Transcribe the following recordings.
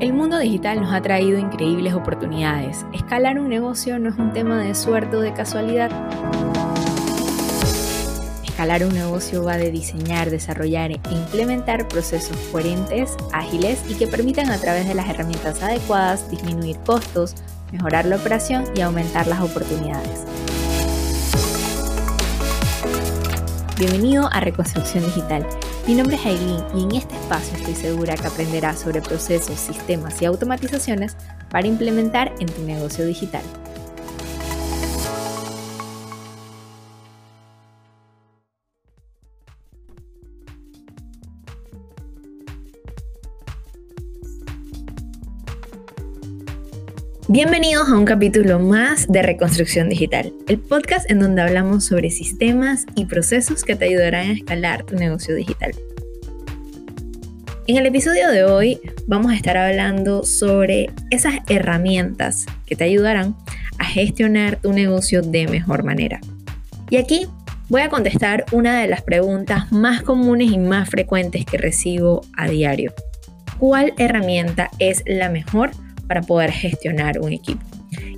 El mundo digital nos ha traído increíbles oportunidades. Escalar un negocio no es un tema de suerte o de casualidad. Escalar un negocio va de diseñar, desarrollar e implementar procesos coherentes, ágiles y que permitan a través de las herramientas adecuadas disminuir costos, mejorar la operación y aumentar las oportunidades. Bienvenido a Reconstrucción Digital mi nombre es Aileen y en este espacio estoy segura que aprenderás sobre procesos, sistemas y automatizaciones para implementar en tu negocio digital. Bienvenidos a un capítulo más de Reconstrucción Digital, el podcast en donde hablamos sobre sistemas y procesos que te ayudarán a escalar tu negocio digital. En el episodio de hoy vamos a estar hablando sobre esas herramientas que te ayudarán a gestionar tu negocio de mejor manera. Y aquí voy a contestar una de las preguntas más comunes y más frecuentes que recibo a diario. ¿Cuál herramienta es la mejor para poder gestionar un equipo.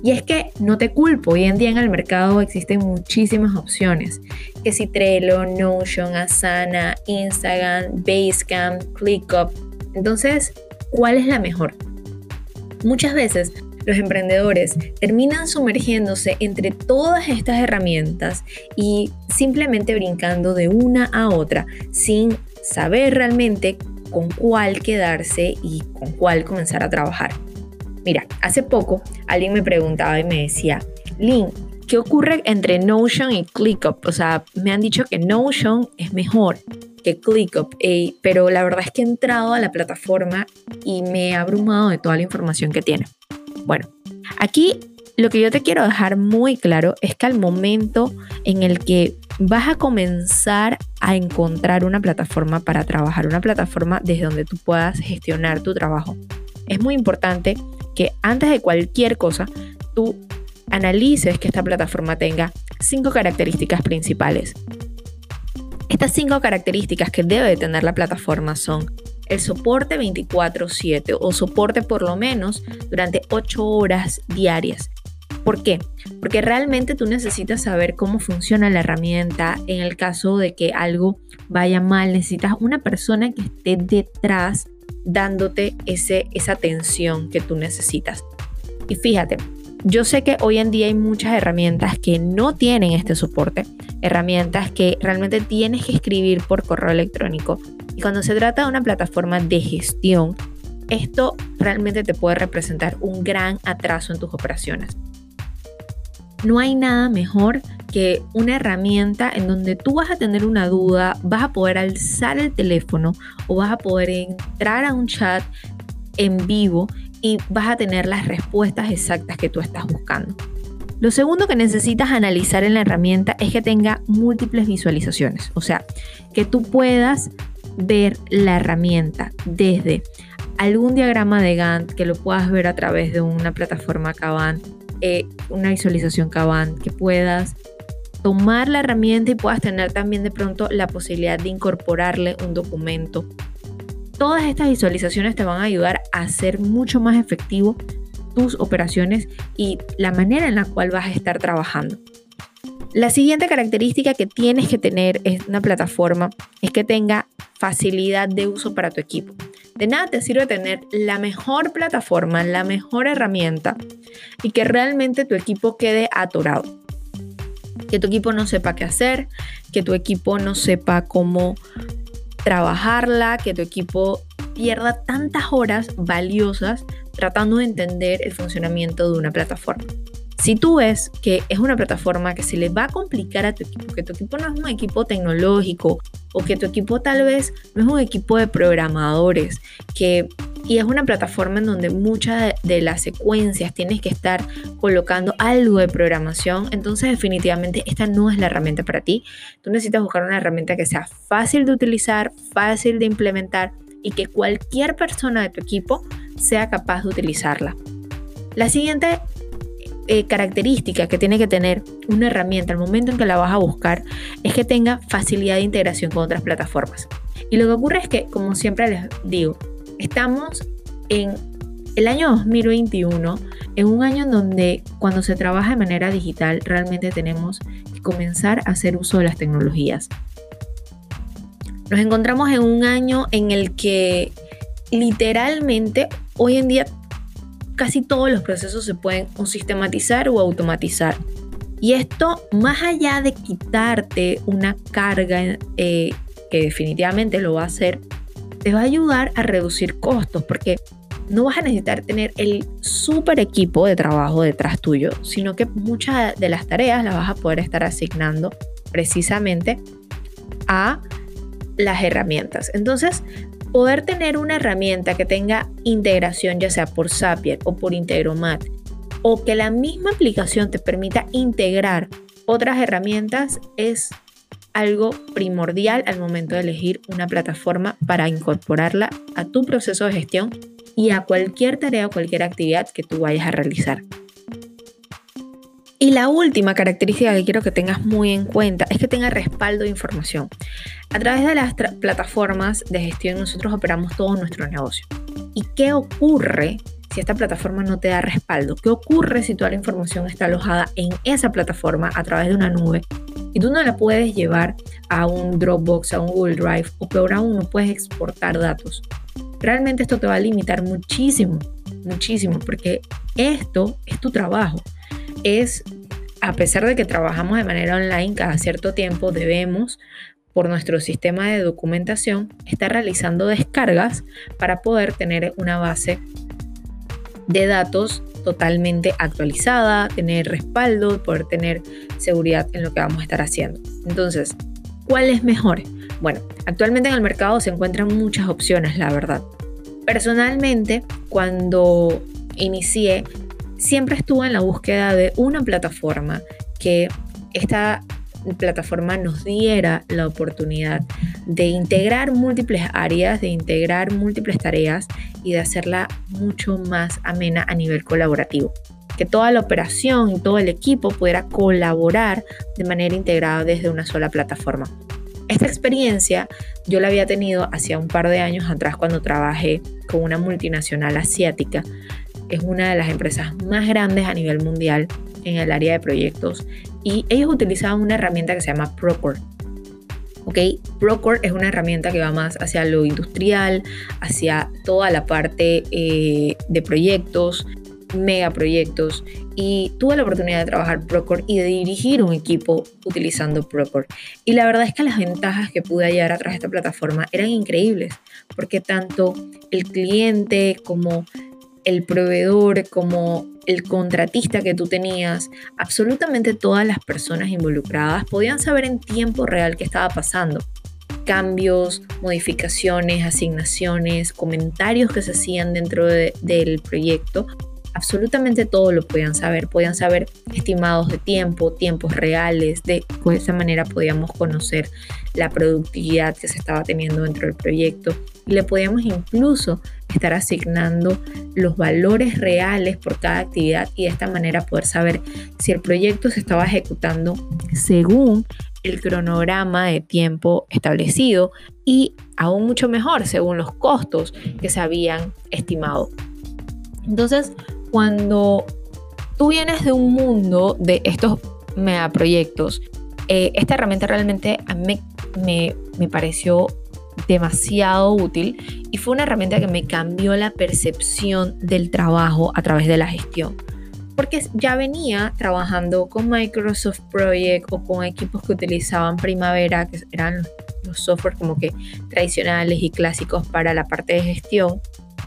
Y es que no te culpo, hoy en día en el mercado existen muchísimas opciones, que si Trello, Notion, Asana, Instagram, Basecamp, ClickUp. Entonces, ¿cuál es la mejor? Muchas veces los emprendedores terminan sumergiéndose entre todas estas herramientas y simplemente brincando de una a otra sin saber realmente con cuál quedarse y con cuál comenzar a trabajar. Mira, hace poco alguien me preguntaba y me decía, Lynn, ¿qué ocurre entre Notion y ClickUp? O sea, me han dicho que Notion es mejor que ClickUp, pero la verdad es que he entrado a la plataforma y me he abrumado de toda la información que tiene. Bueno, aquí lo que yo te quiero dejar muy claro es que al momento en el que vas a comenzar a encontrar una plataforma para trabajar, una plataforma desde donde tú puedas gestionar tu trabajo, es muy importante que antes de cualquier cosa, tú analices que esta plataforma tenga cinco características principales. Estas cinco características que debe tener la plataforma son el soporte 24/7 o soporte por lo menos durante 8 horas diarias. ¿Por qué? Porque realmente tú necesitas saber cómo funciona la herramienta. En el caso de que algo vaya mal, necesitas una persona que esté detrás dándote ese, esa atención que tú necesitas. Y fíjate, yo sé que hoy en día hay muchas herramientas que no tienen este soporte, herramientas que realmente tienes que escribir por correo electrónico. Y cuando se trata de una plataforma de gestión, esto realmente te puede representar un gran atraso en tus operaciones. No hay nada mejor que una herramienta en donde tú vas a tener una duda, vas a poder alzar el teléfono o vas a poder entrar a un chat en vivo y vas a tener las respuestas exactas que tú estás buscando. Lo segundo que necesitas analizar en la herramienta es que tenga múltiples visualizaciones, o sea, que tú puedas ver la herramienta desde algún diagrama de Gantt, que lo puedas ver a través de una plataforma Kanban, eh, una visualización Kanban, que puedas tomar la herramienta y puedas tener también de pronto la posibilidad de incorporarle un documento. Todas estas visualizaciones te van a ayudar a hacer mucho más efectivo tus operaciones y la manera en la cual vas a estar trabajando. La siguiente característica que tienes que tener en una plataforma es que tenga facilidad de uso para tu equipo. De nada te sirve tener la mejor plataforma, la mejor herramienta y que realmente tu equipo quede atorado. Que tu equipo no sepa qué hacer, que tu equipo no sepa cómo trabajarla, que tu equipo pierda tantas horas valiosas tratando de entender el funcionamiento de una plataforma. Si tú ves que es una plataforma que se le va a complicar a tu equipo, que tu equipo no es un equipo tecnológico o que tu equipo tal vez no es un equipo de programadores, que y es una plataforma en donde muchas de las secuencias tienes que estar colocando algo de programación, entonces definitivamente esta no es la herramienta para ti. Tú necesitas buscar una herramienta que sea fácil de utilizar, fácil de implementar y que cualquier persona de tu equipo sea capaz de utilizarla. La siguiente eh, característica que tiene que tener una herramienta al momento en que la vas a buscar es que tenga facilidad de integración con otras plataformas. Y lo que ocurre es que, como siempre les digo, estamos en el año 2021 es un año en donde cuando se trabaja de manera digital realmente tenemos que comenzar a hacer uso de las tecnologías. Nos encontramos en un año en el que literalmente hoy en día casi todos los procesos se pueden o sistematizar o automatizar. Y esto, más allá de quitarte una carga eh, que definitivamente lo va a hacer, te va a ayudar a reducir costos, porque no vas a necesitar tener el super equipo de trabajo detrás tuyo, sino que muchas de las tareas las vas a poder estar asignando precisamente a las herramientas. Entonces, poder tener una herramienta que tenga integración ya sea por Zapier o por Integromat o que la misma aplicación te permita integrar otras herramientas es algo primordial al momento de elegir una plataforma para incorporarla a tu proceso de gestión y a cualquier tarea o cualquier actividad que tú vayas a realizar. Y la última característica que quiero que tengas muy en cuenta es que tenga respaldo de información. A través de las plataformas de gestión nosotros operamos todo nuestro negocio. ¿Y qué ocurre si esta plataforma no te da respaldo? ¿Qué ocurre si toda la información está alojada en esa plataforma a través de una nube y tú no la puedes llevar a un Dropbox, a un Google Drive o peor aún no puedes exportar datos? Realmente esto te va a limitar muchísimo, muchísimo, porque esto es tu trabajo. Es, a pesar de que trabajamos de manera online cada cierto tiempo, debemos por nuestro sistema de documentación estar realizando descargas para poder tener una base de datos totalmente actualizada, tener respaldo, poder tener seguridad en lo que vamos a estar haciendo. Entonces, ¿cuál es mejor? Bueno, actualmente en el mercado se encuentran muchas opciones, la verdad. Personalmente, cuando inicié, siempre estuve en la búsqueda de una plataforma que esta plataforma nos diera la oportunidad de integrar múltiples áreas, de integrar múltiples tareas y de hacerla mucho más amena a nivel colaborativo. Que toda la operación y todo el equipo pudiera colaborar de manera integrada desde una sola plataforma. Esta experiencia yo la había tenido hace un par de años atrás cuando trabajé con una multinacional asiática. Es una de las empresas más grandes a nivel mundial en el área de proyectos y ellos utilizaban una herramienta que se llama Procore. ¿ok? Procore es una herramienta que va más hacia lo industrial, hacia toda la parte eh, de proyectos, megaproyectos y tuve la oportunidad de trabajar Procore y de dirigir un equipo utilizando Procore. Y la verdad es que las ventajas que pude hallar a través de esta plataforma eran increíbles, porque tanto el cliente como el proveedor, como el contratista que tú tenías, absolutamente todas las personas involucradas podían saber en tiempo real qué estaba pasando. Cambios, modificaciones, asignaciones, comentarios que se hacían dentro del proyecto absolutamente todo lo podían saber, podían saber estimados de tiempo, tiempos reales, de, de esa manera podíamos conocer la productividad que se estaba teniendo dentro del proyecto y le podíamos incluso estar asignando los valores reales por cada actividad y de esta manera poder saber si el proyecto se estaba ejecutando según el cronograma de tiempo establecido y aún mucho mejor según los costos que se habían estimado. Entonces, cuando tú vienes de un mundo de estos megaproyectos, eh, esta herramienta realmente a mí me, me pareció demasiado útil y fue una herramienta que me cambió la percepción del trabajo a través de la gestión. Porque ya venía trabajando con Microsoft Project o con equipos que utilizaban Primavera, que eran los softwares como que tradicionales y clásicos para la parte de gestión.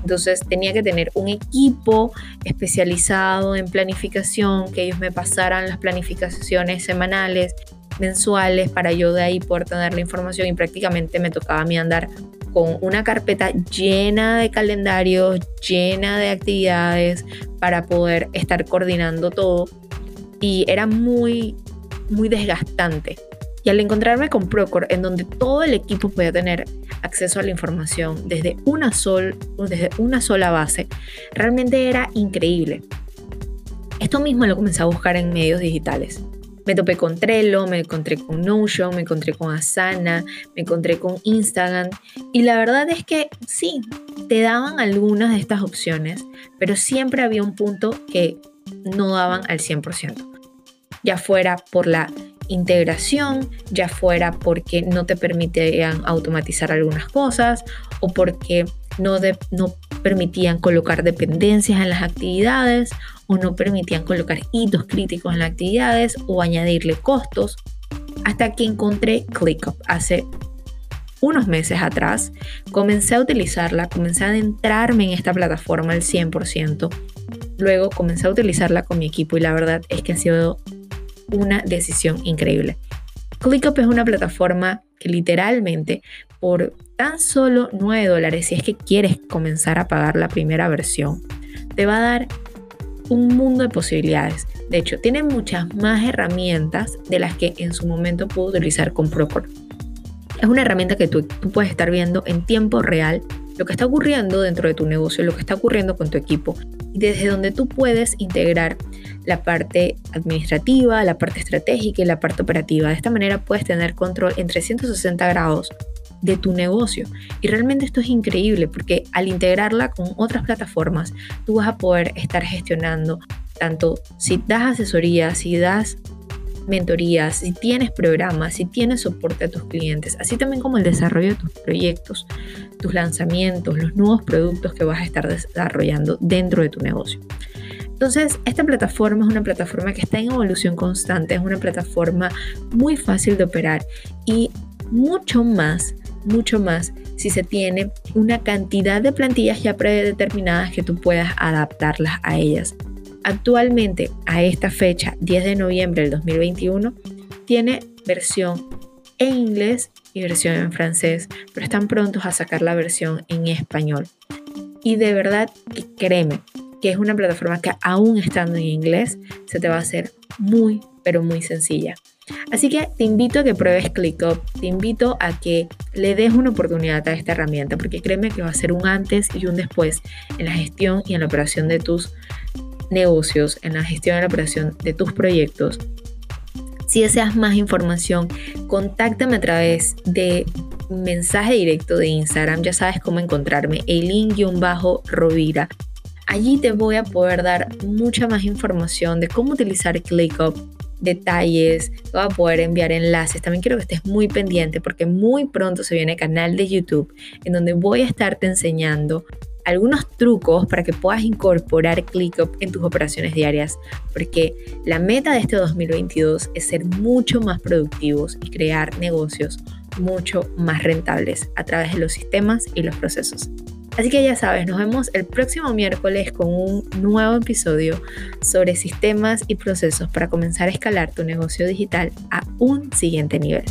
Entonces tenía que tener un equipo especializado en planificación, que ellos me pasaran las planificaciones semanales, mensuales, para yo de ahí poder tener la información y prácticamente me tocaba a mí andar con una carpeta llena de calendarios, llena de actividades para poder estar coordinando todo. Y era muy, muy desgastante. Y al encontrarme con Procore, en donde todo el equipo podía tener acceso a la información desde una, sol, desde una sola base, realmente era increíble. Esto mismo lo comencé a buscar en medios digitales. Me topé con Trello, me encontré con Notion, me encontré con Asana, me encontré con Instagram y la verdad es que sí, te daban algunas de estas opciones, pero siempre había un punto que no daban al 100%. Ya fuera por la integración, ya fuera porque no te permitían automatizar algunas cosas o porque no, no permitían colocar dependencias en las actividades o no permitían colocar hitos críticos en las actividades o añadirle costos, hasta que encontré ClickUp hace unos meses atrás, comencé a utilizarla, comencé a adentrarme en esta plataforma al 100%. Luego comencé a utilizarla con mi equipo y la verdad es que ha sido una decisión increíble. ClickUp es una plataforma que literalmente por tan solo 9 dólares, si es que quieres comenzar a pagar la primera versión, te va a dar un mundo de posibilidades. De hecho, tiene muchas más herramientas de las que en su momento puedo utilizar con Procore. Es una herramienta que tú puedes estar viendo en tiempo real lo que está ocurriendo dentro de tu negocio, lo que está ocurriendo con tu equipo desde donde tú puedes integrar la parte administrativa, la parte estratégica y la parte operativa. De esta manera puedes tener control en 360 grados de tu negocio. Y realmente esto es increíble porque al integrarla con otras plataformas, tú vas a poder estar gestionando tanto si das asesoría, si das mentorías, si tienes programas, si tienes soporte a tus clientes, así también como el desarrollo de tus proyectos, tus lanzamientos, los nuevos productos que vas a estar desarrollando dentro de tu negocio. Entonces, esta plataforma es una plataforma que está en evolución constante, es una plataforma muy fácil de operar y mucho más, mucho más si se tiene una cantidad de plantillas ya predeterminadas que tú puedas adaptarlas a ellas. Actualmente, a esta fecha, 10 de noviembre del 2021, tiene versión en inglés versión en francés, pero están prontos a sacar la versión en español. Y de verdad, créeme, que es una plataforma que aún estando en inglés, se te va a hacer muy, pero muy sencilla. Así que te invito a que pruebes ClickUp, te invito a que le des una oportunidad a esta herramienta, porque créeme que va a ser un antes y un después en la gestión y en la operación de tus negocios, en la gestión y la operación de tus proyectos. Si deseas más información, contáctame a través de mensaje directo de Instagram. Ya sabes cómo encontrarme, Eileen-Rovira. Allí te voy a poder dar mucha más información de cómo utilizar ClickUp, detalles, voy a poder enviar enlaces. También quiero que estés muy pendiente porque muy pronto se viene canal de YouTube en donde voy a estarte enseñando algunos trucos para que puedas incorporar ClickUp en tus operaciones diarias, porque la meta de este 2022 es ser mucho más productivos y crear negocios mucho más rentables a través de los sistemas y los procesos. Así que ya sabes, nos vemos el próximo miércoles con un nuevo episodio sobre sistemas y procesos para comenzar a escalar tu negocio digital a un siguiente nivel.